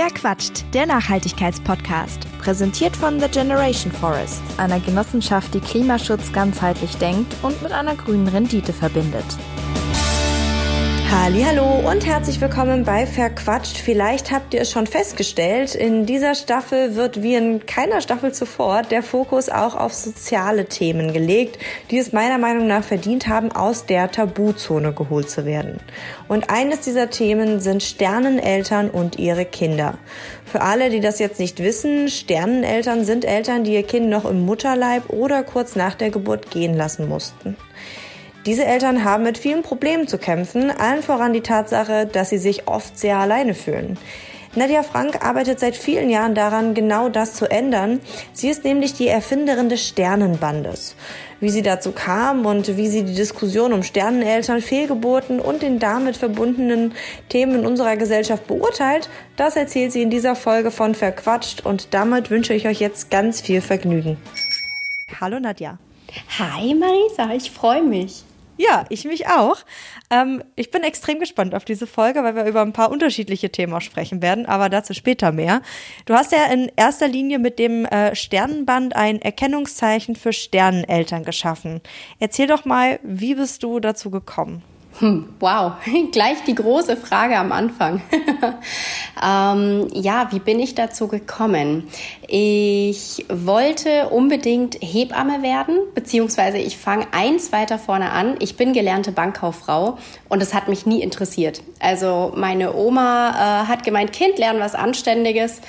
Wer quatscht? Der Nachhaltigkeitspodcast. Präsentiert von The Generation Forest, einer Genossenschaft, die Klimaschutz ganzheitlich denkt und mit einer grünen Rendite verbindet. Hallo und herzlich willkommen bei Verquatscht. Vielleicht habt ihr es schon festgestellt, in dieser Staffel wird wie in keiner Staffel zuvor der Fokus auch auf soziale Themen gelegt, die es meiner Meinung nach verdient haben, aus der Tabuzone geholt zu werden. Und eines dieser Themen sind Sterneneltern und ihre Kinder. Für alle, die das jetzt nicht wissen, Sterneneltern sind Eltern, die ihr Kind noch im Mutterleib oder kurz nach der Geburt gehen lassen mussten. Diese Eltern haben mit vielen Problemen zu kämpfen, allen voran die Tatsache, dass sie sich oft sehr alleine fühlen. Nadja Frank arbeitet seit vielen Jahren daran, genau das zu ändern. Sie ist nämlich die Erfinderin des Sternenbandes. Wie sie dazu kam und wie sie die Diskussion um Sterneneltern, Fehlgeburten und den damit verbundenen Themen in unserer Gesellschaft beurteilt, das erzählt sie in dieser Folge von Verquatscht und damit wünsche ich euch jetzt ganz viel Vergnügen. Hallo Nadja. Hi Marisa, ich freue mich. Ja, ich mich auch. Ähm, ich bin extrem gespannt auf diese Folge, weil wir über ein paar unterschiedliche Themen sprechen werden, aber dazu später mehr. Du hast ja in erster Linie mit dem äh, Sternenband ein Erkennungszeichen für Sterneneltern geschaffen. Erzähl doch mal, wie bist du dazu gekommen? Hm, wow, gleich die große Frage am Anfang. ähm, ja, wie bin ich dazu gekommen? Ich wollte unbedingt Hebamme werden, beziehungsweise ich fange eins weiter vorne an. Ich bin gelernte Bankkauffrau und es hat mich nie interessiert. Also meine Oma äh, hat gemeint, Kind, lernen was Anständiges.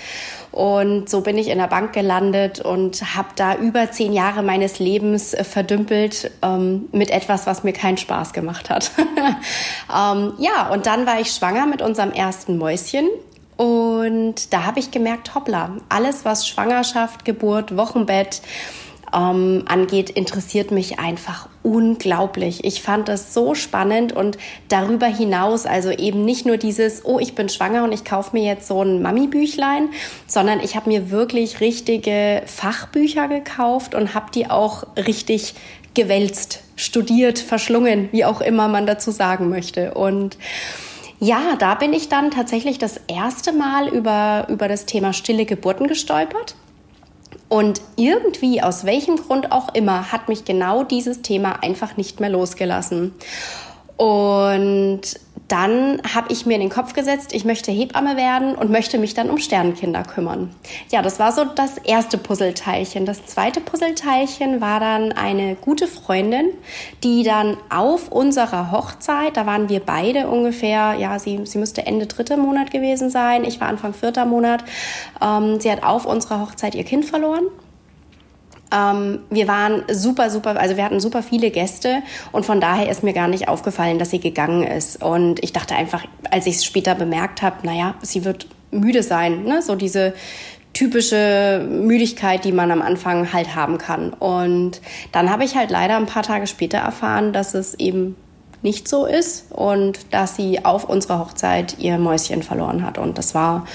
Und so bin ich in der Bank gelandet und habe da über zehn Jahre meines Lebens äh, verdümpelt ähm, mit etwas, was mir keinen Spaß gemacht hat. ähm, ja, und dann war ich schwanger mit unserem ersten Mäuschen. Und da habe ich gemerkt, hoppla, alles was Schwangerschaft, Geburt, Wochenbett, ähm, angeht, interessiert mich einfach unglaublich. Ich fand das so spannend und darüber hinaus, also eben nicht nur dieses, oh, ich bin schwanger und ich kaufe mir jetzt so ein Mami-Büchlein, sondern ich habe mir wirklich richtige Fachbücher gekauft und habe die auch richtig gewälzt, studiert, verschlungen, wie auch immer man dazu sagen möchte. Und ja, da bin ich dann tatsächlich das erste Mal über, über das Thema stille Geburten gestolpert. Und irgendwie, aus welchem Grund auch immer, hat mich genau dieses Thema einfach nicht mehr losgelassen. Und dann habe ich mir in den Kopf gesetzt, ich möchte Hebamme werden und möchte mich dann um Sternenkinder kümmern. Ja, das war so das erste Puzzleteilchen. Das zweite Puzzleteilchen war dann eine gute Freundin, die dann auf unserer Hochzeit, da waren wir beide ungefähr, ja, sie, sie müsste Ende dritter Monat gewesen sein, ich war Anfang vierter Monat. Ähm, sie hat auf unserer Hochzeit ihr Kind verloren. Ähm, wir waren super, super, also wir hatten super viele Gäste und von daher ist mir gar nicht aufgefallen, dass sie gegangen ist. Und ich dachte einfach, als ich es später bemerkt habe, naja, sie wird müde sein, ne? so diese typische Müdigkeit, die man am Anfang halt haben kann. Und dann habe ich halt leider ein paar Tage später erfahren, dass es eben nicht so ist und dass sie auf unserer Hochzeit ihr Mäuschen verloren hat. Und das war...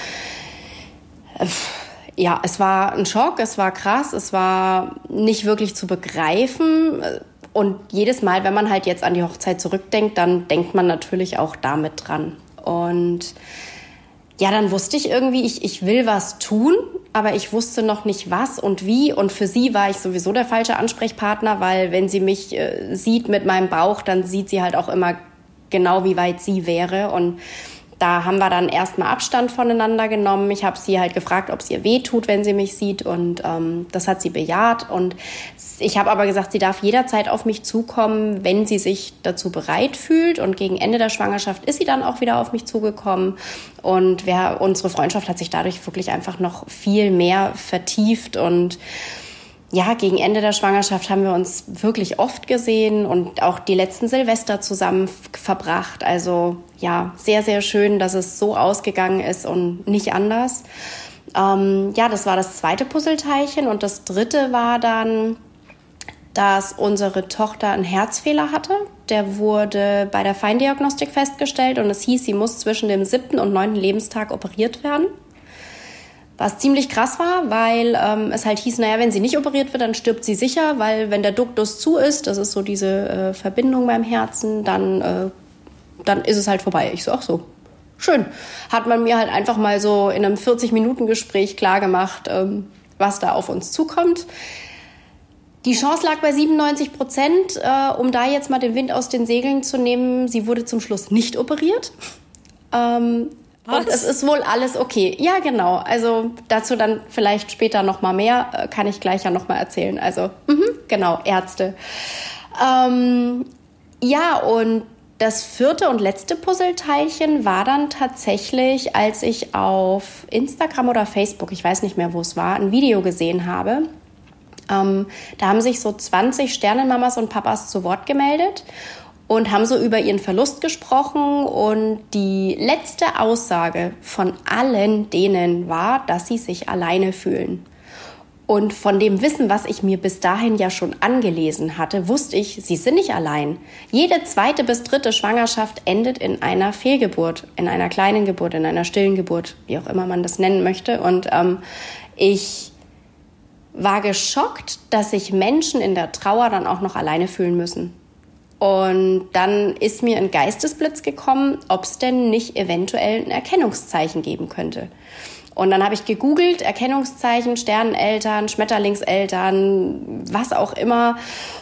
Ja, es war ein Schock, es war krass, es war nicht wirklich zu begreifen. Und jedes Mal, wenn man halt jetzt an die Hochzeit zurückdenkt, dann denkt man natürlich auch damit dran. Und ja, dann wusste ich irgendwie, ich, ich will was tun, aber ich wusste noch nicht was und wie. Und für sie war ich sowieso der falsche Ansprechpartner, weil wenn sie mich äh, sieht mit meinem Bauch, dann sieht sie halt auch immer genau, wie weit sie wäre. Und da haben wir dann erstmal Abstand voneinander genommen. Ich habe sie halt gefragt, ob es ihr weh tut, wenn sie mich sieht. Und ähm, das hat sie bejaht. Und ich habe aber gesagt, sie darf jederzeit auf mich zukommen, wenn sie sich dazu bereit fühlt. Und gegen Ende der Schwangerschaft ist sie dann auch wieder auf mich zugekommen. Und wir, unsere Freundschaft hat sich dadurch wirklich einfach noch viel mehr vertieft und ja, gegen Ende der Schwangerschaft haben wir uns wirklich oft gesehen und auch die letzten Silvester zusammen verbracht. Also ja, sehr, sehr schön, dass es so ausgegangen ist und nicht anders. Ähm, ja, das war das zweite Puzzleteilchen und das dritte war dann, dass unsere Tochter einen Herzfehler hatte. Der wurde bei der Feindiagnostik festgestellt und es hieß, sie muss zwischen dem siebten und neunten Lebenstag operiert werden. Was ziemlich krass war, weil ähm, es halt hieß, naja, wenn sie nicht operiert wird, dann stirbt sie sicher, weil wenn der Duktus zu ist, das ist so diese äh, Verbindung beim Herzen, dann, äh, dann ist es halt vorbei. Ich so, ach so, schön. Hat man mir halt einfach mal so in einem 40-Minuten-Gespräch klargemacht, ähm, was da auf uns zukommt. Die Chance lag bei 97 Prozent, äh, um da jetzt mal den Wind aus den Segeln zu nehmen. Sie wurde zum Schluss nicht operiert. Ähm, und es ist wohl alles okay. Ja, genau. Also dazu dann vielleicht später noch mal mehr, äh, kann ich gleich ja noch mal erzählen. Also mh, genau, Ärzte. Ähm, ja, und das vierte und letzte Puzzleteilchen war dann tatsächlich, als ich auf Instagram oder Facebook, ich weiß nicht mehr, wo es war, ein Video gesehen habe ähm, da haben sich so 20 Sternenmamas und Papas zu Wort gemeldet und haben so über ihren Verlust gesprochen. Und die letzte Aussage von allen denen war, dass sie sich alleine fühlen. Und von dem Wissen, was ich mir bis dahin ja schon angelesen hatte, wusste ich, sie sind nicht allein. Jede zweite bis dritte Schwangerschaft endet in einer Fehlgeburt, in einer kleinen Geburt, in einer stillen Geburt, wie auch immer man das nennen möchte. Und ähm, ich war geschockt, dass sich Menschen in der Trauer dann auch noch alleine fühlen müssen. Und dann ist mir ein Geistesblitz gekommen, ob es denn nicht eventuell ein Erkennungszeichen geben könnte. Und dann habe ich gegoogelt, Erkennungszeichen, Sterneneltern, Schmetterlingseltern, was auch immer,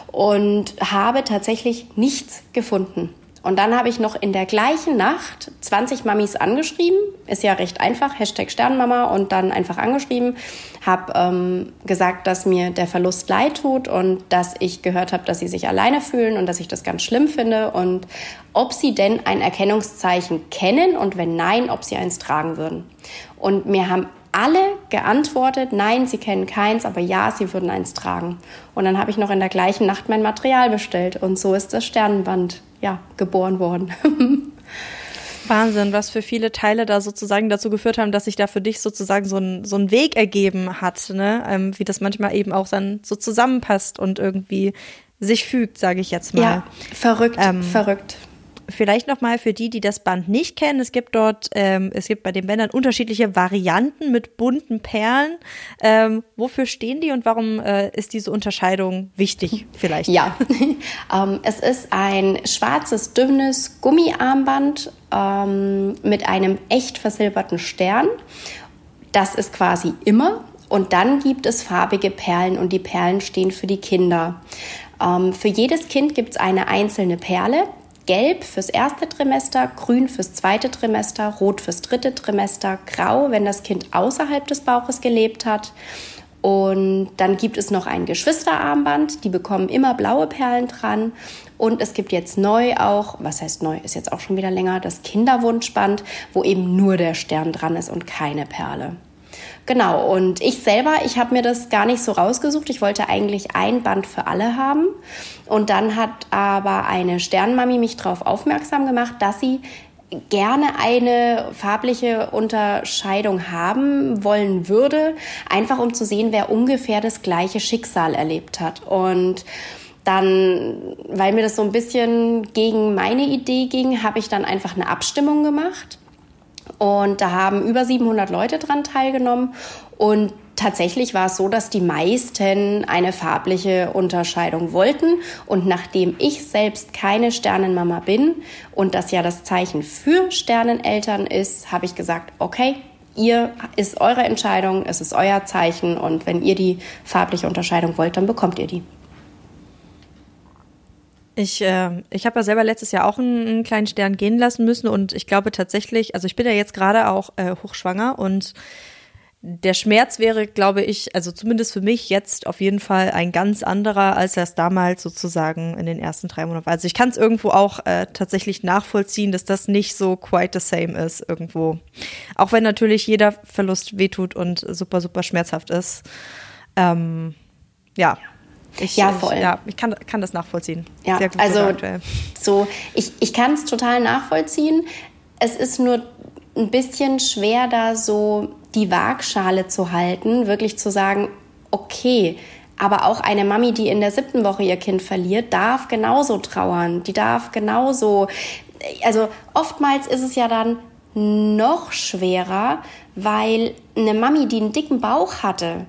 und habe tatsächlich nichts gefunden. Und dann habe ich noch in der gleichen Nacht 20 Mamis angeschrieben. Ist ja recht einfach, Hashtag Sternmama und dann einfach angeschrieben. Habe ähm, gesagt, dass mir der Verlust leid tut und dass ich gehört habe, dass sie sich alleine fühlen und dass ich das ganz schlimm finde und ob sie denn ein Erkennungszeichen kennen und wenn nein, ob sie eins tragen würden. Und mir haben alle geantwortet, nein, sie kennen keins, aber ja, sie würden eins tragen. Und dann habe ich noch in der gleichen Nacht mein Material bestellt und so ist das Sternenband ja, geboren worden. Wahnsinn, was für viele Teile da sozusagen dazu geführt haben, dass sich da für dich sozusagen so ein, so ein Weg ergeben hat, ne? Ähm, wie das manchmal eben auch dann so zusammenpasst und irgendwie sich fügt, sage ich jetzt mal. Ja, verrückt, ähm, verrückt. Vielleicht nochmal für die, die das Band nicht kennen. Es gibt dort, ähm, es gibt bei den Bändern unterschiedliche Varianten mit bunten Perlen. Ähm, wofür stehen die und warum äh, ist diese Unterscheidung wichtig vielleicht? Ja, ähm, es ist ein schwarzes, dünnes Gummiarmband ähm, mit einem echt versilberten Stern. Das ist quasi immer. Und dann gibt es farbige Perlen und die Perlen stehen für die Kinder. Ähm, für jedes Kind gibt es eine einzelne Perle. Gelb fürs erste Trimester, grün fürs zweite Trimester, rot fürs dritte Trimester, grau, wenn das Kind außerhalb des Bauches gelebt hat. Und dann gibt es noch ein Geschwisterarmband, die bekommen immer blaue Perlen dran. Und es gibt jetzt neu auch, was heißt neu, ist jetzt auch schon wieder länger, das Kinderwunschband, wo eben nur der Stern dran ist und keine Perle. Genau, und ich selber, ich habe mir das gar nicht so rausgesucht. Ich wollte eigentlich ein Band für alle haben. Und dann hat aber eine Sternmami mich darauf aufmerksam gemacht, dass sie gerne eine farbliche Unterscheidung haben wollen würde, einfach um zu sehen, wer ungefähr das gleiche Schicksal erlebt hat. Und dann, weil mir das so ein bisschen gegen meine Idee ging, habe ich dann einfach eine Abstimmung gemacht und da haben über 700 Leute dran teilgenommen. Und tatsächlich war es so, dass die meisten eine farbliche Unterscheidung wollten. Und nachdem ich selbst keine Sternenmama bin und das ja das Zeichen für Sterneneltern ist, habe ich gesagt, okay, ihr ist eure Entscheidung, es ist euer Zeichen und wenn ihr die farbliche Unterscheidung wollt, dann bekommt ihr die. Ich, äh, ich habe ja selber letztes Jahr auch einen, einen, kleinen Stern gehen lassen müssen und ich glaube tatsächlich, also ich bin ja jetzt gerade auch äh, hochschwanger und der Schmerz wäre, glaube ich, also zumindest für mich jetzt auf jeden Fall ein ganz anderer, als das damals sozusagen in den ersten drei Monaten war. Also ich kann es irgendwo auch äh, tatsächlich nachvollziehen, dass das nicht so quite the same ist irgendwo. Auch wenn natürlich jeder Verlust wehtut und super, super schmerzhaft ist. Ähm, ja, ich, ja, voll. Ich, ja, ich kann, kann das nachvollziehen. Ja, Sehr gut also so, ich, ich kann es total nachvollziehen. Es ist nur ein bisschen schwer, da so die Waagschale zu halten, wirklich zu sagen, okay, aber auch eine Mami, die in der siebten Woche ihr Kind verliert, darf genauso trauern. Die darf genauso. Also oftmals ist es ja dann noch schwerer, weil eine Mami, die einen dicken Bauch hatte,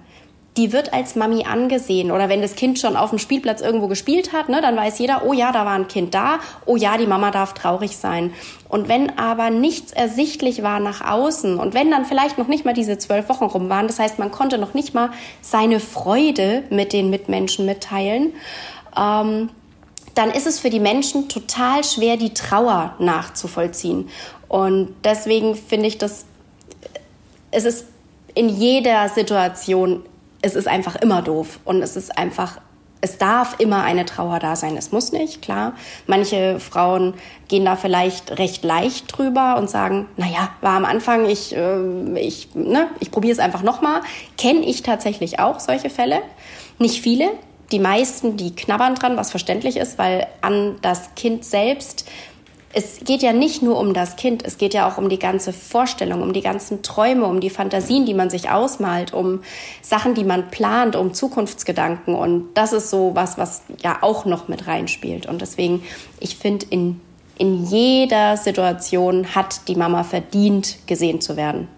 die wird als Mami angesehen. Oder wenn das Kind schon auf dem Spielplatz irgendwo gespielt hat, ne, dann weiß jeder, oh ja, da war ein Kind da, oh ja, die Mama darf traurig sein. Und wenn aber nichts ersichtlich war nach außen und wenn dann vielleicht noch nicht mal diese zwölf Wochen rum waren, das heißt, man konnte noch nicht mal seine Freude mit den Mitmenschen mitteilen, ähm, dann ist es für die Menschen total schwer, die Trauer nachzuvollziehen. Und deswegen finde ich das, es ist in jeder Situation es ist einfach immer doof und es ist einfach es darf immer eine Trauer da sein. Es muss nicht, klar. Manche Frauen gehen da vielleicht recht leicht drüber und sagen, naja, war am Anfang, ich, äh, ich, ne, ich probiere es einfach nochmal. Kenne ich tatsächlich auch solche Fälle. Nicht viele. Die meisten, die knabbern dran, was verständlich ist, weil an das Kind selbst es geht ja nicht nur um das Kind, es geht ja auch um die ganze Vorstellung, um die ganzen Träume, um die Fantasien, die man sich ausmalt, um Sachen, die man plant, um Zukunftsgedanken. Und das ist so was, was ja auch noch mit reinspielt. Und deswegen, ich finde, in, in jeder Situation hat die Mama verdient, gesehen zu werden.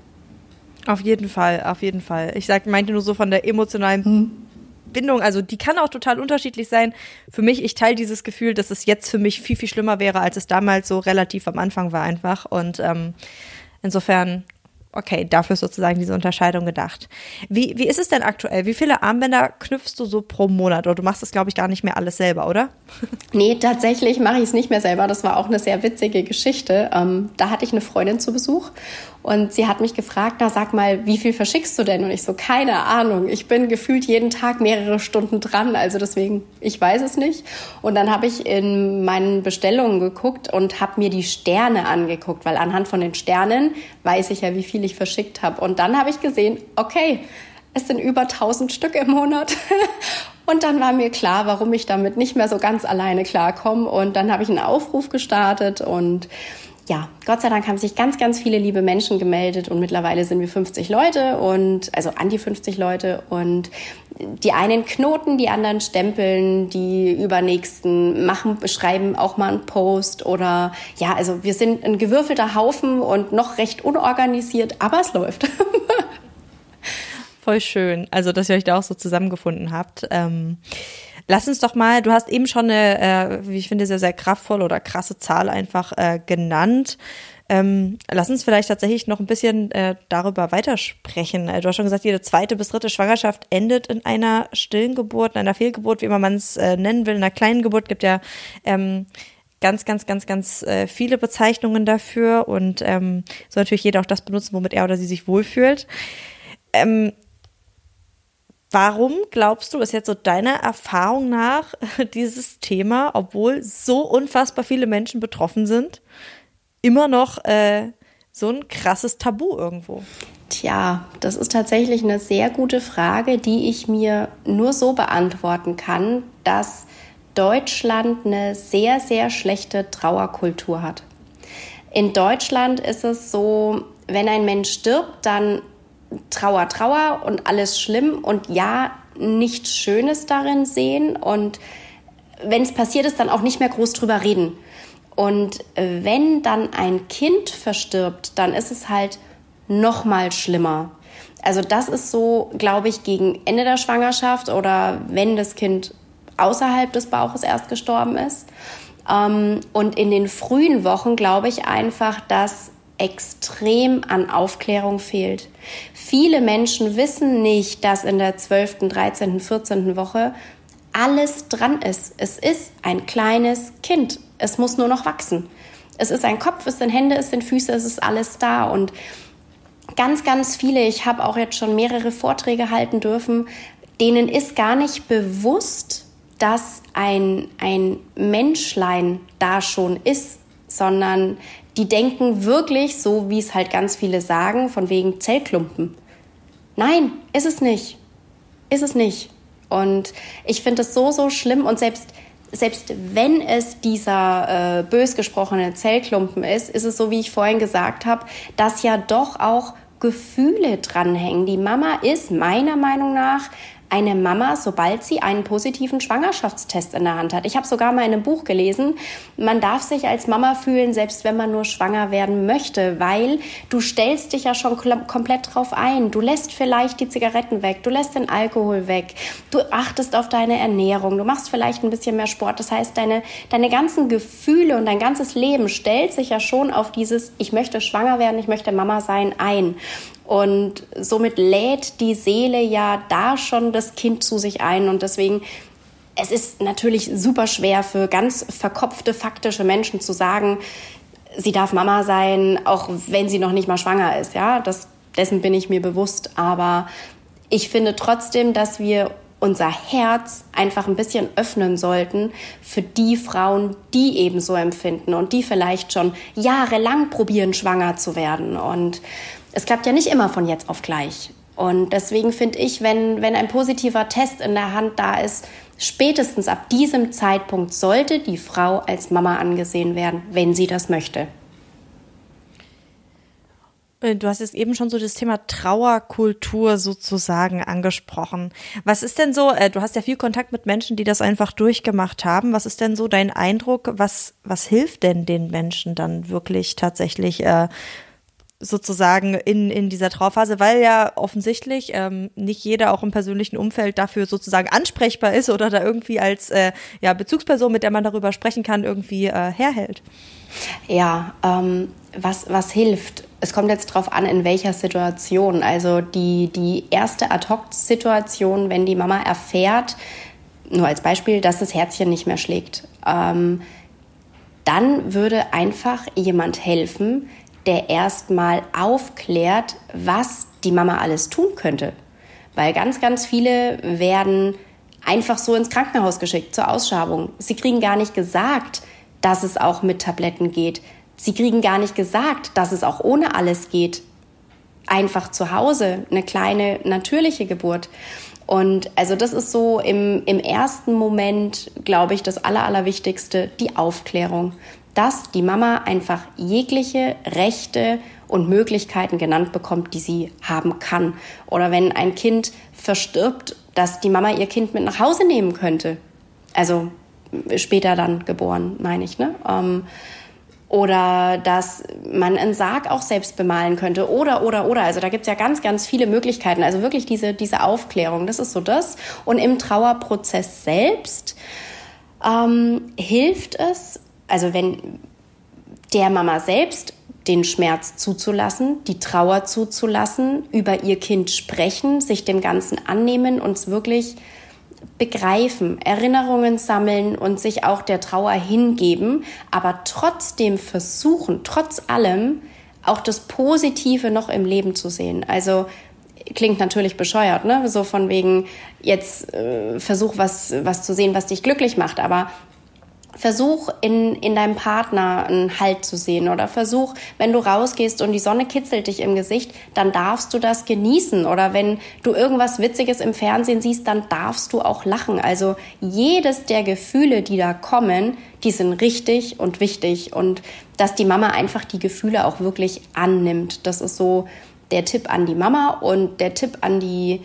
Auf jeden Fall, auf jeden Fall. Ich sag, meinte nur so von der emotionalen hm. Bindung, also die kann auch total unterschiedlich sein. Für mich, ich teile dieses Gefühl, dass es jetzt für mich viel, viel schlimmer wäre, als es damals so relativ am Anfang war einfach. Und ähm, insofern okay, dafür ist sozusagen diese Unterscheidung gedacht. Wie, wie ist es denn aktuell? Wie viele Armbänder knüpfst du so pro Monat? Oder du machst das, glaube ich, gar nicht mehr alles selber, oder? Nee, tatsächlich mache ich es nicht mehr selber. Das war auch eine sehr witzige Geschichte. Ähm, da hatte ich eine Freundin zu Besuch und sie hat mich gefragt, na sag mal, wie viel verschickst du denn? Und ich so, keine Ahnung. Ich bin gefühlt jeden Tag mehrere Stunden dran. Also deswegen, ich weiß es nicht. Und dann habe ich in meinen Bestellungen geguckt und habe mir die Sterne angeguckt, weil anhand von den Sternen weiß ich ja, wie viel ich verschickt habe. Und dann habe ich gesehen, okay, es sind über 1000 Stück im Monat. Und dann war mir klar, warum ich damit nicht mehr so ganz alleine klarkomme. Und dann habe ich einen Aufruf gestartet und ja, Gott sei Dank haben sich ganz, ganz viele liebe Menschen gemeldet und mittlerweile sind wir 50 Leute und also an die 50 Leute und die einen knoten, die anderen stempeln, die übernächsten machen, schreiben auch mal einen Post oder ja, also wir sind ein gewürfelter Haufen und noch recht unorganisiert, aber es läuft. Voll schön, also dass ihr euch da auch so zusammengefunden habt. Ähm Lass uns doch mal, du hast eben schon eine, äh, wie ich finde, sehr, sehr kraftvolle oder krasse Zahl einfach äh, genannt. Ähm, lass uns vielleicht tatsächlich noch ein bisschen äh, darüber weitersprechen. Äh, du hast schon gesagt, jede zweite bis dritte Schwangerschaft endet in einer stillen Geburt, in einer Fehlgeburt, wie immer man es äh, nennen will. In einer kleinen Geburt gibt ja ähm, ganz, ganz, ganz, ganz äh, viele Bezeichnungen dafür und ähm, soll natürlich jeder auch das benutzen, womit er oder sie sich wohlfühlt. Ähm, Warum glaubst du, ist jetzt so deiner Erfahrung nach dieses Thema, obwohl so unfassbar viele Menschen betroffen sind, immer noch äh, so ein krasses Tabu irgendwo? Tja, das ist tatsächlich eine sehr gute Frage, die ich mir nur so beantworten kann, dass Deutschland eine sehr, sehr schlechte Trauerkultur hat. In Deutschland ist es so, wenn ein Mensch stirbt, dann Trauer, Trauer und alles schlimm und ja, nichts Schönes darin sehen und wenn es passiert ist, dann auch nicht mehr groß drüber reden. Und wenn dann ein Kind verstirbt, dann ist es halt noch mal schlimmer. Also das ist so, glaube ich, gegen Ende der Schwangerschaft oder wenn das Kind außerhalb des Bauches erst gestorben ist. Ähm, und in den frühen Wochen glaube ich einfach, dass extrem an Aufklärung fehlt. Viele Menschen wissen nicht, dass in der 12., 13., 14. Woche alles dran ist. Es ist ein kleines Kind. Es muss nur noch wachsen. Es ist ein Kopf, es sind Hände, es sind Füße, es ist alles da. Und ganz, ganz viele, ich habe auch jetzt schon mehrere Vorträge halten dürfen, denen ist gar nicht bewusst, dass ein, ein Menschlein da schon ist, sondern die denken wirklich so, wie es halt ganz viele sagen, von wegen Zellklumpen. Nein, ist es nicht. Ist es nicht. Und ich finde es so, so schlimm und selbst, selbst wenn es dieser äh, bös gesprochene Zellklumpen ist, ist es so, wie ich vorhin gesagt habe, dass ja doch auch Gefühle dranhängen. Die Mama ist meiner Meinung nach eine Mama, sobald sie einen positiven Schwangerschaftstest in der Hand hat. Ich habe sogar mal in einem Buch gelesen, man darf sich als Mama fühlen, selbst wenn man nur schwanger werden möchte, weil du stellst dich ja schon komplett drauf ein. Du lässt vielleicht die Zigaretten weg, du lässt den Alkohol weg, du achtest auf deine Ernährung, du machst vielleicht ein bisschen mehr Sport. Das heißt, deine, deine ganzen Gefühle und dein ganzes Leben stellt sich ja schon auf dieses, ich möchte schwanger werden, ich möchte Mama sein, ein. Und somit lädt die Seele ja da schon das Kind zu sich ein. Und deswegen, es ist natürlich super schwer für ganz verkopfte, faktische Menschen zu sagen, sie darf Mama sein, auch wenn sie noch nicht mal schwanger ist. Ja, das, dessen bin ich mir bewusst. Aber ich finde trotzdem, dass wir unser Herz einfach ein bisschen öffnen sollten für die Frauen, die eben so empfinden und die vielleicht schon jahrelang probieren, schwanger zu werden. Und es klappt ja nicht immer von jetzt auf gleich. Und deswegen finde ich, wenn, wenn ein positiver Test in der Hand da ist, spätestens ab diesem Zeitpunkt sollte die Frau als Mama angesehen werden, wenn sie das möchte. Äh, du hast jetzt eben schon so das Thema Trauerkultur sozusagen angesprochen. Was ist denn so, äh, du hast ja viel Kontakt mit Menschen, die das einfach durchgemacht haben. Was ist denn so dein Eindruck? Was, was hilft denn den Menschen dann wirklich tatsächlich äh, sozusagen in, in dieser Trauerphase, weil ja offensichtlich ähm, nicht jeder auch im persönlichen Umfeld dafür sozusagen ansprechbar ist oder da irgendwie als äh, ja, Bezugsperson, mit der man darüber sprechen kann, irgendwie äh, herhält. Ja, ähm, was, was hilft? Es kommt jetzt darauf an, in welcher Situation. Also die, die erste Ad-Hoc-Situation, wenn die Mama erfährt, nur als Beispiel, dass das Herzchen nicht mehr schlägt, ähm, dann würde einfach jemand helfen, der erstmal aufklärt, was die Mama alles tun könnte. Weil ganz, ganz viele werden einfach so ins Krankenhaus geschickt zur Ausschabung. Sie kriegen gar nicht gesagt, dass es auch mit Tabletten geht. Sie kriegen gar nicht gesagt, dass es auch ohne alles geht. Einfach zu Hause, eine kleine natürliche Geburt. Und also das ist so im, im ersten Moment, glaube ich, das Aller, Allerwichtigste, die Aufklärung dass die Mama einfach jegliche Rechte und Möglichkeiten genannt bekommt, die sie haben kann. Oder wenn ein Kind verstirbt, dass die Mama ihr Kind mit nach Hause nehmen könnte. Also später dann geboren, meine ich. Ne? Ähm, oder dass man einen Sarg auch selbst bemalen könnte. Oder, oder, oder. Also da gibt's ja ganz, ganz viele Möglichkeiten. Also wirklich diese, diese Aufklärung, das ist so das. Und im Trauerprozess selbst ähm, hilft es, also wenn der Mama selbst den Schmerz zuzulassen, die Trauer zuzulassen, über ihr Kind sprechen, sich dem Ganzen annehmen, uns wirklich begreifen, Erinnerungen sammeln und sich auch der Trauer hingeben, aber trotzdem versuchen, trotz allem auch das Positive noch im Leben zu sehen. Also klingt natürlich bescheuert, ne? So von wegen jetzt äh, versuch was was zu sehen, was dich glücklich macht, aber Versuch in, in deinem Partner einen Halt zu sehen oder versuch, wenn du rausgehst und die Sonne kitzelt dich im Gesicht, dann darfst du das genießen oder wenn du irgendwas Witziges im Fernsehen siehst, dann darfst du auch lachen. Also jedes der Gefühle, die da kommen, die sind richtig und wichtig und dass die Mama einfach die Gefühle auch wirklich annimmt. Das ist so der Tipp an die Mama und der Tipp an die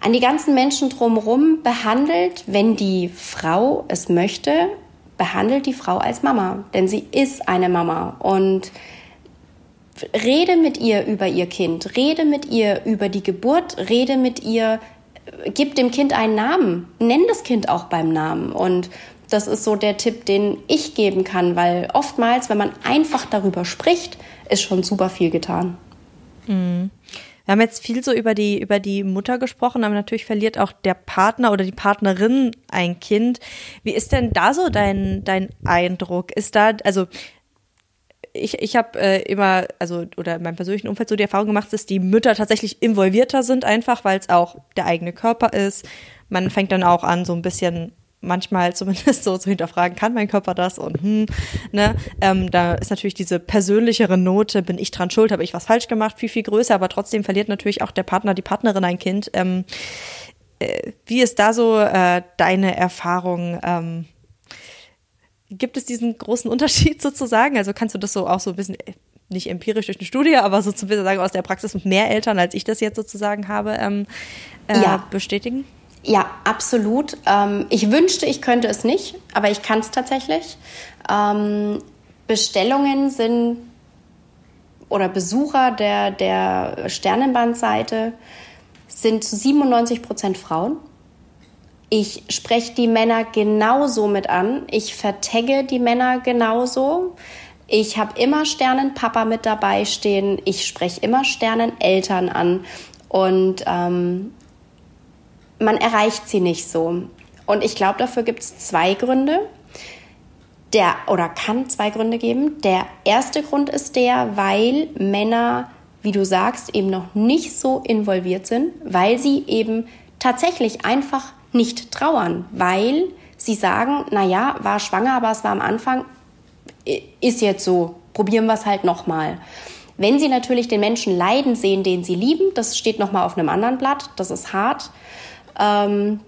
an die ganzen Menschen drumherum behandelt, wenn die Frau es möchte, behandelt die Frau als Mama, denn sie ist eine Mama und rede mit ihr über ihr Kind, rede mit ihr über die Geburt, rede mit ihr, gib dem Kind einen Namen, nenn das Kind auch beim Namen und das ist so der Tipp, den ich geben kann, weil oftmals, wenn man einfach darüber spricht, ist schon super viel getan. Mhm. Wir haben jetzt viel so über die, über die Mutter gesprochen, aber natürlich verliert auch der Partner oder die Partnerin ein Kind. Wie ist denn da so dein, dein Eindruck? Ist da, also ich, ich habe äh, immer, also oder in meinem persönlichen Umfeld so die Erfahrung gemacht, dass die Mütter tatsächlich involvierter sind, einfach weil es auch der eigene Körper ist. Man fängt dann auch an, so ein bisschen manchmal zumindest so zu hinterfragen, kann mein Körper das und hm, ne, ähm, da ist natürlich diese persönlichere Note, bin ich dran schuld, habe ich was falsch gemacht, viel, viel größer, aber trotzdem verliert natürlich auch der Partner, die Partnerin ein Kind. Ähm, äh, wie ist da so äh, deine Erfahrung? Ähm, gibt es diesen großen Unterschied sozusagen? Also kannst du das so auch so ein bisschen nicht empirisch durch eine Studie, aber so sozusagen aus der Praxis mit mehr Eltern, als ich das jetzt sozusagen habe, ähm, äh, ja. bestätigen? Ja, absolut. Ähm, ich wünschte, ich könnte es nicht, aber ich kann es tatsächlich. Ähm, Bestellungen sind oder Besucher der, der Sternenbandseite sind zu 97 Prozent Frauen. Ich spreche die Männer genauso mit an. Ich vertagge die Männer genauso. Ich habe immer Sternenpapa mit dabei stehen. Ich spreche immer Sterneneltern an. Und ähm, man erreicht sie nicht so. Und ich glaube, dafür gibt es zwei Gründe. Der, oder kann zwei Gründe geben. Der erste Grund ist der, weil Männer, wie du sagst, eben noch nicht so involviert sind, weil sie eben tatsächlich einfach nicht trauern, weil sie sagen, naja, war schwanger, aber es war am Anfang, ist jetzt so, probieren wir es halt nochmal. Wenn sie natürlich den Menschen leiden sehen, den sie lieben, das steht nochmal auf einem anderen Blatt, das ist hart. Ähm,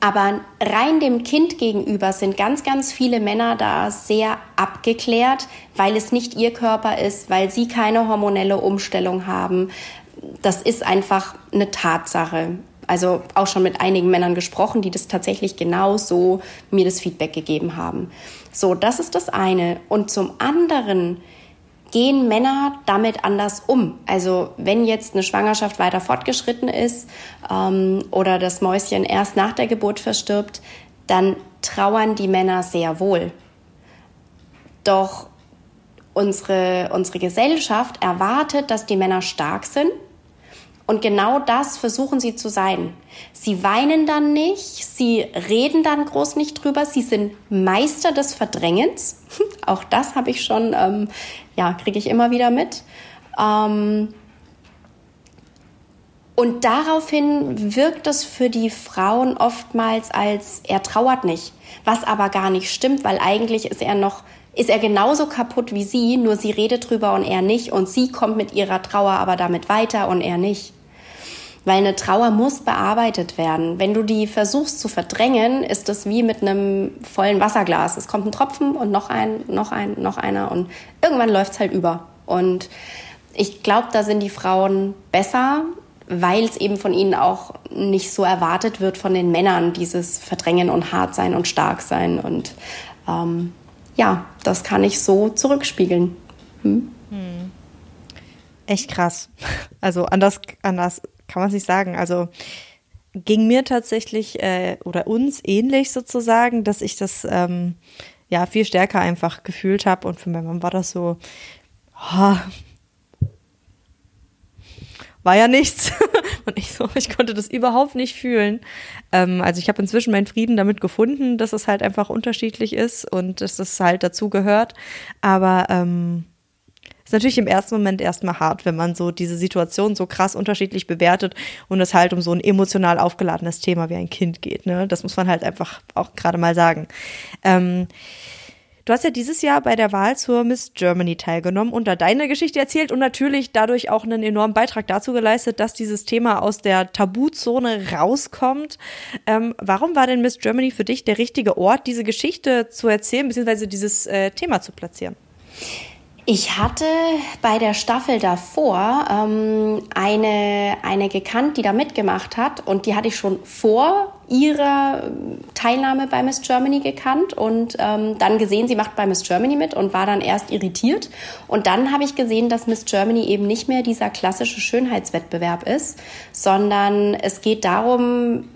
aber rein dem Kind gegenüber sind ganz, ganz viele Männer da sehr abgeklärt, weil es nicht ihr Körper ist, weil sie keine hormonelle Umstellung haben. Das ist einfach eine Tatsache. Also auch schon mit einigen Männern gesprochen, die das tatsächlich genau so mir das Feedback gegeben haben. So, das ist das eine. Und zum anderen gehen Männer damit anders um. Also wenn jetzt eine Schwangerschaft weiter fortgeschritten ist ähm, oder das Mäuschen erst nach der Geburt verstirbt, dann trauern die Männer sehr wohl. Doch unsere, unsere Gesellschaft erwartet, dass die Männer stark sind und genau das versuchen sie zu sein. Sie weinen dann nicht, sie reden dann groß nicht drüber, sie sind Meister des Verdrängens. Auch das habe ich schon, ähm, ja, kriege ich immer wieder mit. Ähm, und daraufhin wirkt es für die Frauen oftmals als er trauert nicht, was aber gar nicht stimmt, weil eigentlich ist er noch ist er genauso kaputt wie sie, nur sie redet drüber und er nicht und sie kommt mit ihrer Trauer aber damit weiter und er nicht. Weil eine Trauer muss bearbeitet werden. Wenn du die versuchst zu verdrängen, ist das wie mit einem vollen Wasserglas. Es kommt ein Tropfen und noch ein, noch ein, noch einer und irgendwann läuft es halt über. Und ich glaube, da sind die Frauen besser, weil es eben von ihnen auch nicht so erwartet wird von den Männern, dieses Verdrängen und hart sein und stark sein. Und ähm, ja, das kann ich so zurückspiegeln. Hm? Hm. Echt krass. Also anders, anders kann man es nicht sagen. Also ging mir tatsächlich äh, oder uns ähnlich sozusagen, dass ich das ähm, ja viel stärker einfach gefühlt habe und für meine Mama war das so, oh, war ja nichts. und ich so, ich konnte das überhaupt nicht fühlen. Ähm, also ich habe inzwischen meinen Frieden damit gefunden, dass es halt einfach unterschiedlich ist und dass es halt dazu gehört. Aber ähm, ist natürlich im ersten Moment erstmal hart, wenn man so diese Situation so krass unterschiedlich bewertet und es halt um so ein emotional aufgeladenes Thema wie ein Kind geht. Ne? Das muss man halt einfach auch gerade mal sagen. Ähm, Du hast ja dieses Jahr bei der Wahl zur Miss Germany teilgenommen und da deine Geschichte erzählt und natürlich dadurch auch einen enormen Beitrag dazu geleistet, dass dieses Thema aus der Tabuzone rauskommt. Ähm, warum war denn Miss Germany für dich der richtige Ort, diese Geschichte zu erzählen, beziehungsweise dieses äh, Thema zu platzieren? Ich hatte bei der Staffel davor ähm, eine, eine gekannt, die da mitgemacht hat und die hatte ich schon vor ihrer Teilnahme bei Miss Germany gekannt und ähm, dann gesehen, sie macht bei Miss Germany mit und war dann erst irritiert. Und dann habe ich gesehen, dass Miss Germany eben nicht mehr dieser klassische Schönheitswettbewerb ist, sondern es geht darum,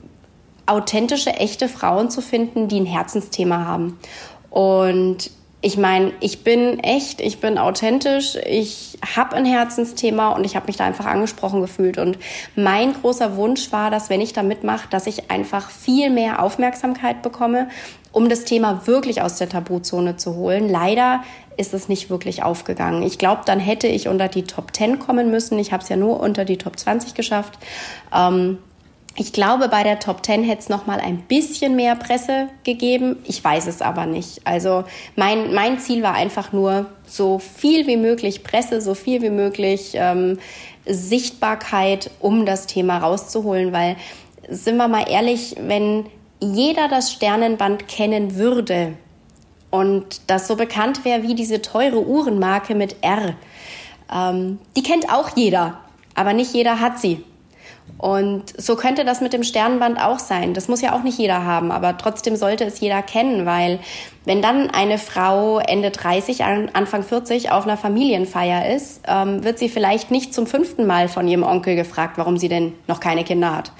authentische, echte Frauen zu finden, die ein Herzensthema haben. Und ich meine, ich bin echt, ich bin authentisch, ich habe ein Herzensthema und ich habe mich da einfach angesprochen gefühlt. Und mein großer Wunsch war, dass wenn ich da mitmache, dass ich einfach viel mehr Aufmerksamkeit bekomme, um das Thema wirklich aus der Tabuzone zu holen. Leider ist es nicht wirklich aufgegangen. Ich glaube, dann hätte ich unter die Top 10 kommen müssen. Ich habe es ja nur unter die Top 20 geschafft. Ähm, ich glaube, bei der Top 10 hätte es noch mal ein bisschen mehr Presse gegeben. Ich weiß es aber nicht. Also mein, mein Ziel war einfach nur, so viel wie möglich Presse, so viel wie möglich ähm, Sichtbarkeit, um das Thema rauszuholen. Weil, sind wir mal ehrlich, wenn jeder das Sternenband kennen würde und das so bekannt wäre wie diese teure Uhrenmarke mit R, Ähm, die kennt auch jeder, aber nicht jeder hat sie. Und so könnte das mit dem Sternband auch sein. Das muss ja auch nicht jeder haben, aber trotzdem sollte es jeder kennen, weil wenn dann eine Frau Ende 30, Anfang 40 auf einer Familienfeier ist, ähm, wird sie vielleicht nicht zum fünften Mal von ihrem Onkel gefragt, warum sie denn noch keine Kinder hat.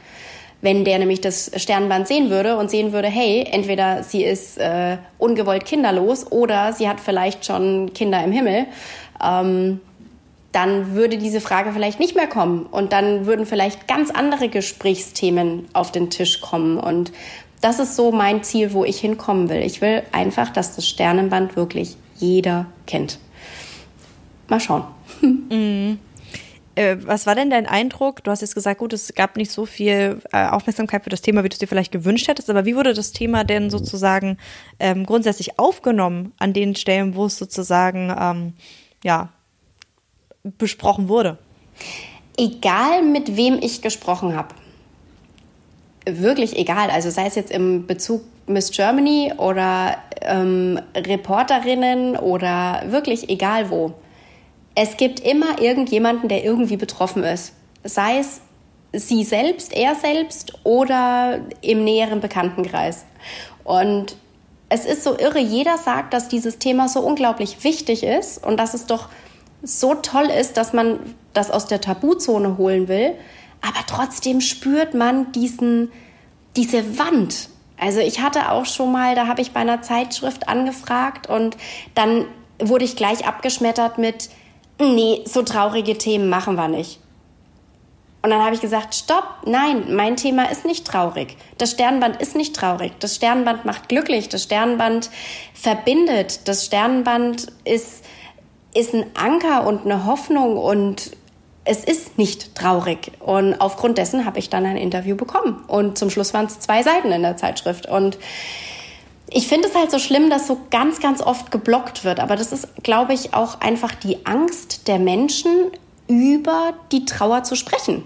Wenn der nämlich das Sternband sehen würde und sehen würde, hey, entweder sie ist äh, ungewollt kinderlos oder sie hat vielleicht schon Kinder im Himmel, ähm, dann würde diese Frage vielleicht nicht mehr kommen und dann würden vielleicht ganz andere Gesprächsthemen auf den Tisch kommen. Und das ist so mein Ziel, wo ich hinkommen will. Ich will einfach, dass das Sternenband wirklich jeder kennt. Mal schauen. Mhm. Äh, was war denn dein Eindruck? Du hast jetzt gesagt, gut, es gab nicht so viel äh, Aufmerksamkeit für das Thema, wie du es dir vielleicht gewünscht hättest, aber wie wurde das Thema denn sozusagen ähm, grundsätzlich aufgenommen an den Stellen, wo es sozusagen ähm, ja, besprochen wurde? Egal, mit wem ich gesprochen habe. Wirklich egal. Also sei es jetzt im Bezug Miss Germany oder ähm, Reporterinnen oder wirklich egal wo. Es gibt immer irgendjemanden, der irgendwie betroffen ist. Sei es sie selbst, er selbst oder im näheren Bekanntenkreis. Und es ist so irre, jeder sagt, dass dieses Thema so unglaublich wichtig ist und dass es doch so toll ist, dass man das aus der Tabuzone holen will, aber trotzdem spürt man diesen, diese Wand. Also ich hatte auch schon mal, da habe ich bei einer Zeitschrift angefragt und dann wurde ich gleich abgeschmettert mit, nee, so traurige Themen machen wir nicht. Und dann habe ich gesagt, stopp, nein, mein Thema ist nicht traurig. Das Sternband ist nicht traurig. Das Sternband macht glücklich. Das Sternband verbindet. Das Sternband ist ist ein Anker und eine Hoffnung und es ist nicht traurig. Und aufgrund dessen habe ich dann ein Interview bekommen. Und zum Schluss waren es zwei Seiten in der Zeitschrift. Und ich finde es halt so schlimm, dass so ganz, ganz oft geblockt wird. Aber das ist, glaube ich, auch einfach die Angst der Menschen, über die Trauer zu sprechen.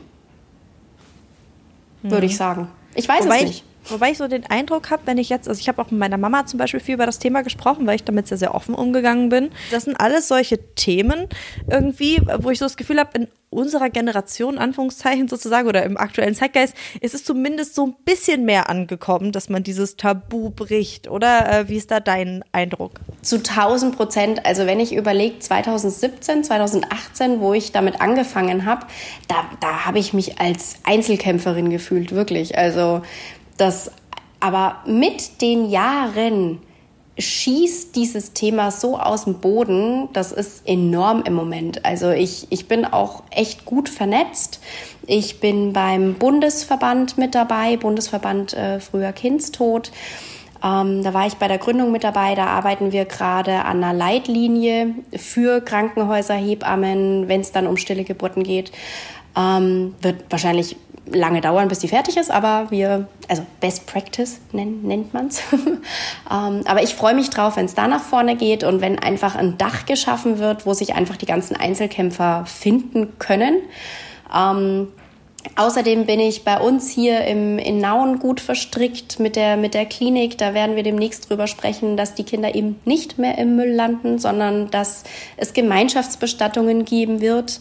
Mhm. Würde ich sagen. Ich weiß Wobei es nicht. Wobei ich so den Eindruck habe, wenn ich jetzt, also ich habe auch mit meiner Mama zum Beispiel viel über das Thema gesprochen, weil ich damit sehr, sehr offen umgegangen bin. Das sind alles solche Themen irgendwie, wo ich so das Gefühl habe, in unserer Generation, Anführungszeichen sozusagen, oder im aktuellen Zeitgeist, ist es zumindest so ein bisschen mehr angekommen, dass man dieses Tabu bricht. Oder äh, wie ist da dein Eindruck? Zu 1000 Prozent. Also wenn ich überlege, 2017, 2018, wo ich damit angefangen habe, da, da habe ich mich als Einzelkämpferin gefühlt, wirklich. Also das, aber mit den Jahren schießt dieses Thema so aus dem Boden, das ist enorm im Moment. Also ich, ich bin auch echt gut vernetzt. Ich bin beim Bundesverband mit dabei, Bundesverband äh, früher Kindstod. Ähm, da war ich bei der Gründung mit dabei. Da arbeiten wir gerade an einer Leitlinie für Krankenhäuser, Hebammen, wenn es dann um stille Geburten geht. Ähm, wird wahrscheinlich lange dauern, bis die fertig ist, aber wir, also Best Practice nennt, nennt man es. ähm, aber ich freue mich drauf, wenn es da nach vorne geht und wenn einfach ein Dach geschaffen wird, wo sich einfach die ganzen Einzelkämpfer finden können. Ähm, Außerdem bin ich bei uns hier im, in Nauen gut verstrickt mit der, mit der Klinik. Da werden wir demnächst drüber sprechen, dass die Kinder eben nicht mehr im Müll landen, sondern dass es Gemeinschaftsbestattungen geben wird.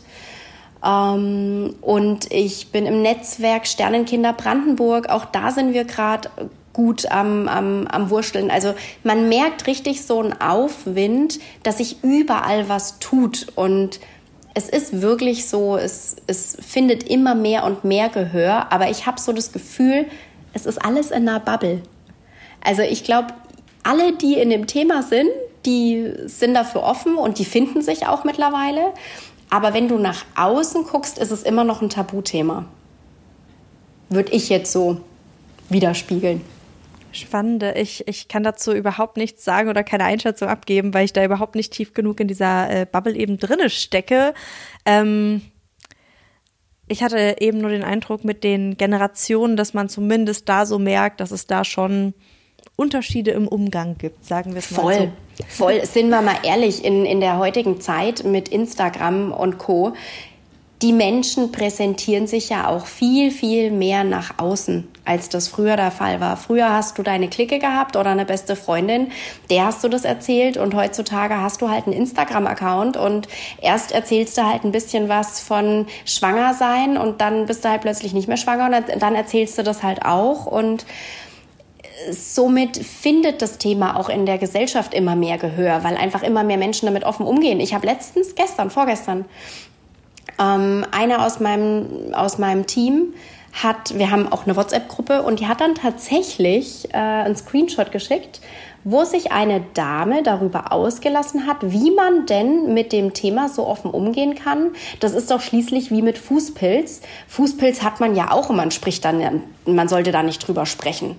Ähm, und ich bin im Netzwerk Sternenkinder Brandenburg. Auch da sind wir gerade gut am, am, am Wursteln. Also man merkt richtig so einen Aufwind, dass sich überall was tut. Und es ist wirklich so, es, es findet immer mehr und mehr Gehör. Aber ich habe so das Gefühl, es ist alles in einer Bubble. Also ich glaube, alle, die in dem Thema sind, die sind dafür offen und die finden sich auch mittlerweile. Aber wenn du nach außen guckst, ist es immer noch ein Tabuthema. Würde ich jetzt so widerspiegeln. Spannende. Ich, ich kann dazu überhaupt nichts sagen oder keine Einschätzung abgeben, weil ich da überhaupt nicht tief genug in dieser äh, Bubble eben drinne stecke. Ähm, ich hatte eben nur den Eindruck mit den Generationen, dass man zumindest da so merkt, dass es da schon Unterschiede im Umgang gibt, sagen wir es mal Voll. so. Voll, sind wir mal ehrlich, in, in der heutigen Zeit mit Instagram und Co., die Menschen präsentieren sich ja auch viel, viel mehr nach außen, als das früher der Fall war. Früher hast du deine Clique gehabt oder eine beste Freundin, der hast du das erzählt und heutzutage hast du halt einen Instagram-Account und erst erzählst du halt ein bisschen was von schwanger sein und dann bist du halt plötzlich nicht mehr schwanger und dann erzählst du das halt auch und somit findet das Thema auch in der Gesellschaft immer mehr Gehör, weil einfach immer mehr Menschen damit offen umgehen. Ich habe letztens, gestern, vorgestern, ähm, einer aus meinem, aus meinem Team hat, wir haben auch eine WhatsApp-Gruppe und die hat dann tatsächlich äh, einen Screenshot geschickt, wo sich eine Dame darüber ausgelassen hat, wie man denn mit dem Thema so offen umgehen kann. Das ist doch schließlich wie mit Fußpilz. Fußpilz hat man ja auch und man spricht dann, man sollte da nicht drüber sprechen.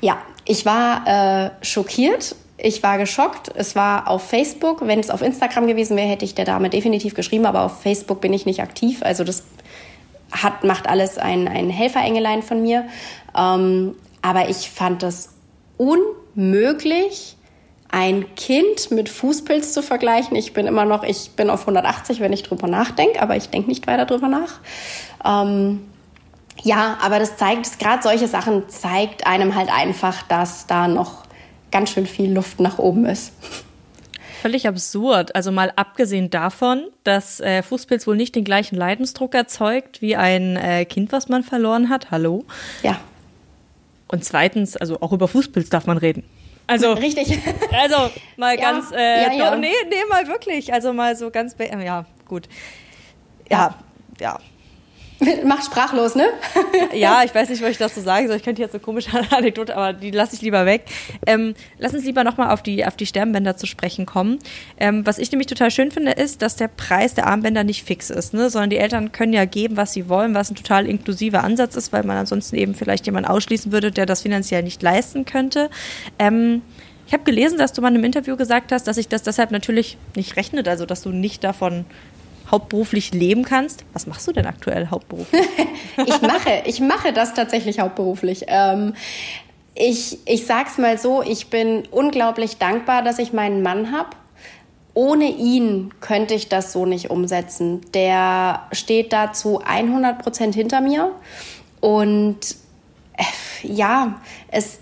Ja, ich war äh, schockiert ich war geschockt. Es war auf Facebook. Wenn es auf Instagram gewesen wäre, hätte ich der Dame definitiv geschrieben, aber auf Facebook bin ich nicht aktiv. Also das hat, macht alles ein, ein Helferengelein von mir. Ähm, aber ich fand das unmöglich, ein Kind mit Fußpilz zu vergleichen. Ich bin immer noch, ich bin auf 180, wenn ich drüber nachdenke, aber ich denke nicht weiter drüber nach. Ähm, ja, aber das zeigt, gerade solche Sachen zeigt einem halt einfach, dass da noch ganz schön viel Luft nach oben ist. Völlig absurd. Also mal abgesehen davon, dass äh, Fußpilz wohl nicht den gleichen Leidensdruck erzeugt wie ein äh, Kind, was man verloren hat. Hallo? Ja. Und zweitens, also auch über Fußpilz darf man reden. Also, Richtig. Also mal ja, ganz, äh, ja, ja. nee, nee, mal wirklich. Also mal so ganz, ja, gut. Ja, ja. Macht sprachlos, ne? ja, ich weiß nicht, was ich dazu sagen soll. Ich könnte jetzt eine komische Anekdote, aber die lasse ich lieber weg. Ähm, lass uns lieber nochmal auf die, auf die Stirnbänder zu sprechen kommen. Ähm, was ich nämlich total schön finde, ist, dass der Preis der Armbänder nicht fix ist, ne? sondern die Eltern können ja geben, was sie wollen, was ein total inklusiver Ansatz ist, weil man ansonsten eben vielleicht jemanden ausschließen würde, der das finanziell nicht leisten könnte. Ähm, ich habe gelesen, dass du mal in einem Interview gesagt hast, dass sich das deshalb natürlich nicht rechnet, also dass du nicht davon hauptberuflich leben kannst. Was machst du denn aktuell hauptberuflich? ich mache, ich mache das tatsächlich hauptberuflich. Ähm, ich, ich sag's mal so, ich bin unglaublich dankbar, dass ich meinen Mann habe. Ohne ihn könnte ich das so nicht umsetzen. Der steht dazu 100 Prozent hinter mir. Und äh, ja, es,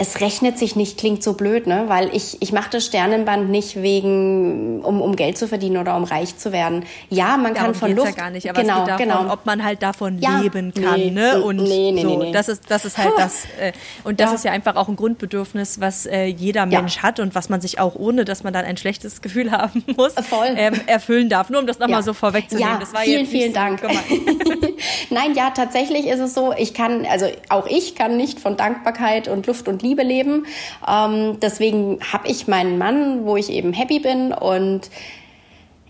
es rechnet sich nicht, klingt so blöd, ne? Weil ich, ich mache das Sternenband nicht wegen, um, um Geld zu verdienen oder um reich zu werden. Ja, man kann von Luft. Ja gar nicht, aber genau, es geht davon, genau. ob man halt davon ja, leben kann, nee, ne? Und nee, nee, so, nee, nee. das ist, das ist halt das. Äh, und das ja. ist ja einfach auch ein Grundbedürfnis, was äh, jeder Mensch ja. hat und was man sich auch ohne, dass man dann ein schlechtes Gefühl haben muss, ähm, erfüllen darf. Nur um das nochmal so vorwegzunehmen. Ja, das war vielen, vielen Dank. Nein, ja, tatsächlich ist es so, ich kann, also auch ich kann nicht von Dankbarkeit und Luft und Liebe Liebe leben. Ähm, deswegen habe ich meinen Mann, wo ich eben happy bin und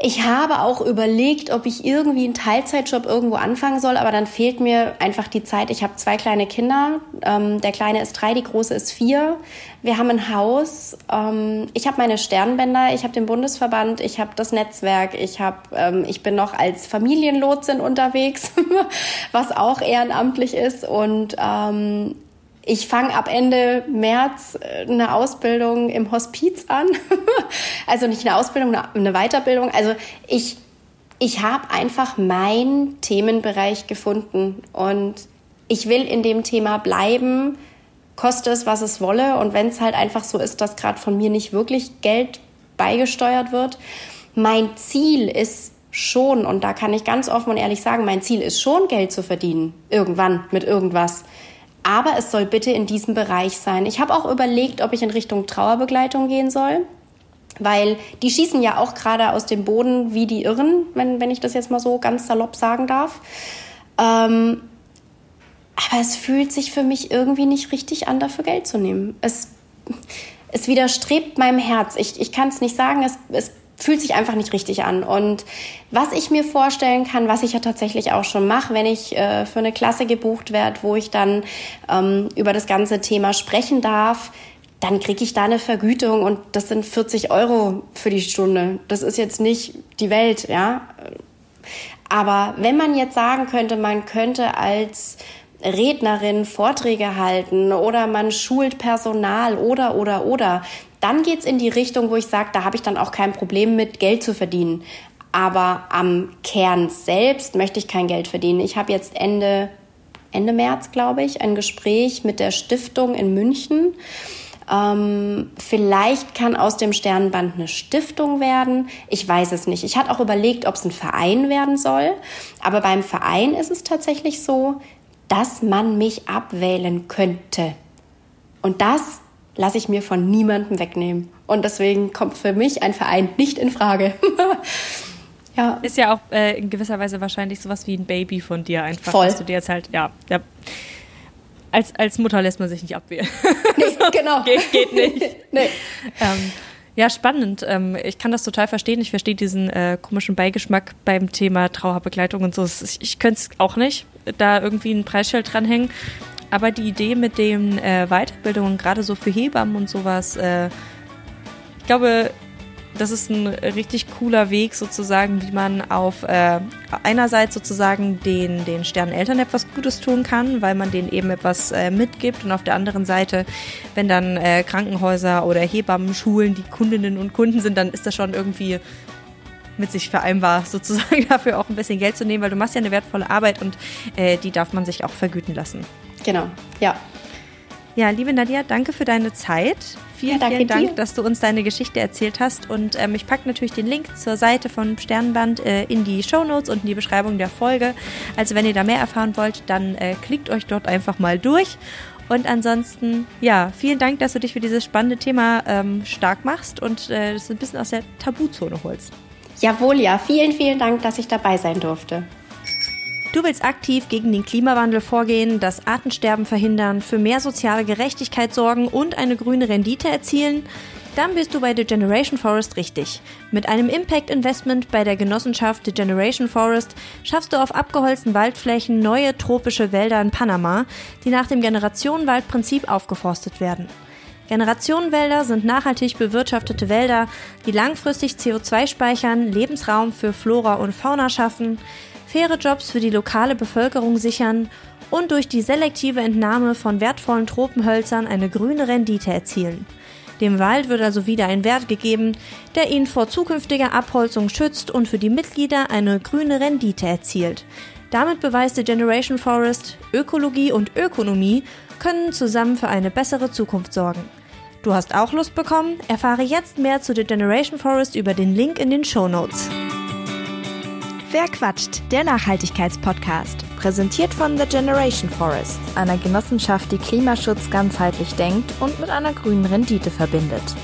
ich habe auch überlegt, ob ich irgendwie einen Teilzeitjob irgendwo anfangen soll, aber dann fehlt mir einfach die Zeit. Ich habe zwei kleine Kinder. Ähm, der kleine ist drei, die große ist vier. Wir haben ein Haus. Ähm, ich habe meine Sternbänder, ich habe den Bundesverband, ich habe das Netzwerk, ich habe, ähm, ich bin noch als Familienlotsin unterwegs, was auch ehrenamtlich ist und ähm, ich fange ab Ende März äh, eine Ausbildung im Hospiz an. also nicht eine Ausbildung, eine Weiterbildung. Also ich, ich habe einfach meinen Themenbereich gefunden und ich will in dem Thema bleiben, koste es, was es wolle. Und wenn es halt einfach so ist, dass gerade von mir nicht wirklich Geld beigesteuert wird, mein Ziel ist schon, und da kann ich ganz offen und ehrlich sagen, mein Ziel ist schon, Geld zu verdienen. Irgendwann mit irgendwas. Aber es soll bitte in diesem Bereich sein. Ich habe auch überlegt, ob ich in Richtung Trauerbegleitung gehen soll. Weil die schießen ja auch gerade aus dem Boden wie die Irren, wenn, wenn ich das jetzt mal so ganz salopp sagen darf. Ähm, aber es fühlt sich für mich irgendwie nicht richtig an, dafür Geld zu nehmen. Es, es widerstrebt meinem Herz. Ich, ich kann es nicht sagen, es, es fühlt sich einfach nicht richtig an. Und was ich mir vorstellen kann, was ich ja tatsächlich auch schon mache, wenn ich äh, für eine Klasse gebucht werde, wo ich dann ähm, über das ganze Thema sprechen darf, dann kriege ich da eine Vergütung und das sind 40 Euro für die Stunde. Das ist jetzt nicht die Welt, ja. Aber wenn man jetzt sagen könnte, man könnte als Rednerin Vorträge halten oder man schult Personal oder oder oder, dann geht's in die Richtung, wo ich sage, da habe ich dann auch kein Problem mit Geld zu verdienen. aber am Kern selbst möchte ich kein Geld verdienen. Ich habe jetzt Ende, Ende März, glaube ich, ein Gespräch mit der Stiftung in München. Ähm, vielleicht kann aus dem Sternenband eine Stiftung werden. Ich weiß es nicht. Ich hatte auch überlegt, ob es ein Verein werden soll. Aber beim Verein ist es tatsächlich so, dass man mich abwählen könnte. Und das lasse ich mir von niemandem wegnehmen. Und deswegen kommt für mich ein Verein nicht in Frage. ja. Ist ja auch äh, in gewisser Weise wahrscheinlich sowas wie ein Baby von dir einfach. Voll. Dass du dir jetzt halt, ja, ja als, als Mutter lässt man sich nicht abwählen. Nee, genau. geht, geht nicht. nee. Ähm, ja, spannend. Ähm, ich kann das total verstehen. Ich verstehe diesen äh, komischen Beigeschmack beim Thema Trauerbegleitung und so. Ich, ich könnte es auch nicht, da irgendwie ein Preisschild dranhängen. Aber die Idee mit den äh, Weiterbildungen, gerade so für Hebammen und sowas, äh, ich glaube, das ist ein richtig cooler Weg sozusagen, wie man auf äh, einerseits sozusagen den, den Sterneneltern etwas Gutes tun kann, weil man denen eben etwas äh, mitgibt und auf der anderen Seite, wenn dann äh, Krankenhäuser oder Hebammen, Schulen die Kundinnen und Kunden sind, dann ist das schon irgendwie mit sich vereinbar, sozusagen dafür auch ein bisschen Geld zu nehmen, weil du machst ja eine wertvolle Arbeit und äh, die darf man sich auch vergüten lassen. Genau, ja. Ja, liebe Nadia, danke für deine Zeit. Vielen, ja, vielen Dank, dir. dass du uns deine Geschichte erzählt hast. Und ähm, ich packe natürlich den Link zur Seite von Sternenband äh, in die Show Notes und in die Beschreibung der Folge. Also wenn ihr da mehr erfahren wollt, dann äh, klickt euch dort einfach mal durch. Und ansonsten, ja, vielen Dank, dass du dich für dieses spannende Thema ähm, stark machst und äh, das ein bisschen aus der Tabuzone holst. Jawohl, ja. Vielen, vielen Dank, dass ich dabei sein durfte. Du willst aktiv gegen den Klimawandel vorgehen, das Artensterben verhindern, für mehr soziale Gerechtigkeit sorgen und eine grüne Rendite erzielen? Dann bist du bei The Generation Forest richtig. Mit einem Impact Investment bei der Genossenschaft The Generation Forest schaffst du auf abgeholzten Waldflächen neue tropische Wälder in Panama, die nach dem Generationenwaldprinzip aufgeforstet werden. Generationenwälder sind nachhaltig bewirtschaftete Wälder, die langfristig CO2 speichern, Lebensraum für Flora und Fauna schaffen, faire Jobs für die lokale Bevölkerung sichern und durch die selektive Entnahme von wertvollen Tropenhölzern eine grüne Rendite erzielen. Dem Wald wird also wieder ein Wert gegeben, der ihn vor zukünftiger Abholzung schützt und für die Mitglieder eine grüne Rendite erzielt. Damit beweist die Generation Forest, Ökologie und Ökonomie können zusammen für eine bessere Zukunft sorgen. Du hast auch Lust bekommen? Erfahre jetzt mehr zu The Generation Forest über den Link in den Show Notes. Wer quatscht? Der Nachhaltigkeitspodcast. Präsentiert von The Generation Forest, einer Genossenschaft, die Klimaschutz ganzheitlich denkt und mit einer grünen Rendite verbindet.